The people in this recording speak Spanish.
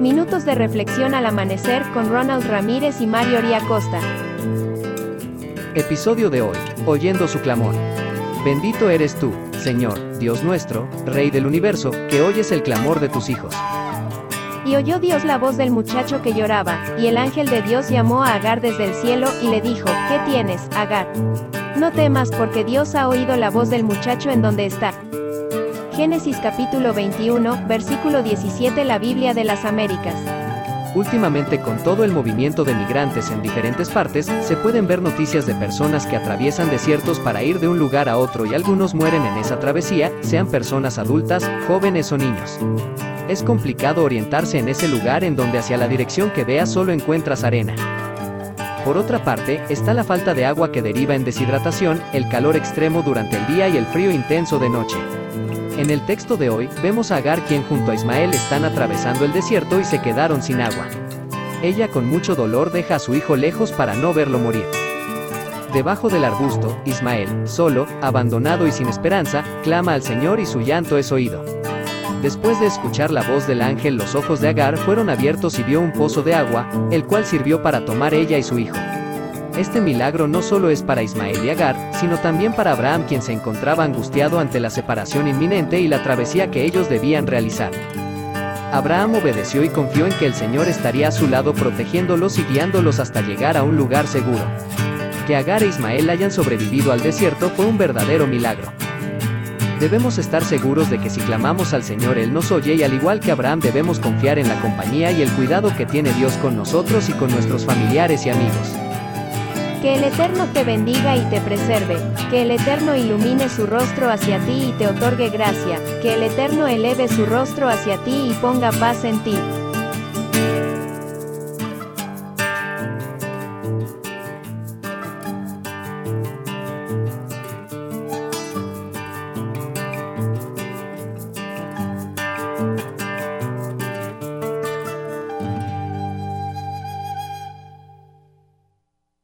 Minutos de reflexión al amanecer con Ronald Ramírez y Mario Costa. Episodio de hoy, Oyendo su clamor. Bendito eres tú, Señor, Dios nuestro, Rey del universo, que oyes el clamor de tus hijos. Y oyó Dios la voz del muchacho que lloraba, y el ángel de Dios llamó a Agar desde el cielo, y le dijo, ¿qué tienes, Agar? No temas porque Dios ha oído la voz del muchacho en donde está. Génesis capítulo 21, versículo 17 La Biblia de las Américas. Últimamente con todo el movimiento de migrantes en diferentes partes, se pueden ver noticias de personas que atraviesan desiertos para ir de un lugar a otro y algunos mueren en esa travesía, sean personas adultas, jóvenes o niños. Es complicado orientarse en ese lugar en donde hacia la dirección que veas solo encuentras arena. Por otra parte, está la falta de agua que deriva en deshidratación, el calor extremo durante el día y el frío intenso de noche. En el texto de hoy, vemos a Agar quien junto a Ismael están atravesando el desierto y se quedaron sin agua. Ella con mucho dolor deja a su hijo lejos para no verlo morir. Debajo del arbusto, Ismael, solo, abandonado y sin esperanza, clama al Señor y su llanto es oído. Después de escuchar la voz del ángel, los ojos de Agar fueron abiertos y vio un pozo de agua, el cual sirvió para tomar ella y su hijo. Este milagro no solo es para Ismael y Agar, sino también para Abraham quien se encontraba angustiado ante la separación inminente y la travesía que ellos debían realizar. Abraham obedeció y confió en que el Señor estaría a su lado protegiéndolos y guiándolos hasta llegar a un lugar seguro. Que Agar e Ismael hayan sobrevivido al desierto fue un verdadero milagro. Debemos estar seguros de que si clamamos al Señor Él nos oye y al igual que Abraham debemos confiar en la compañía y el cuidado que tiene Dios con nosotros y con nuestros familiares y amigos. Que el Eterno te bendiga y te preserve, que el Eterno ilumine su rostro hacia ti y te otorgue gracia, que el Eterno eleve su rostro hacia ti y ponga paz en ti.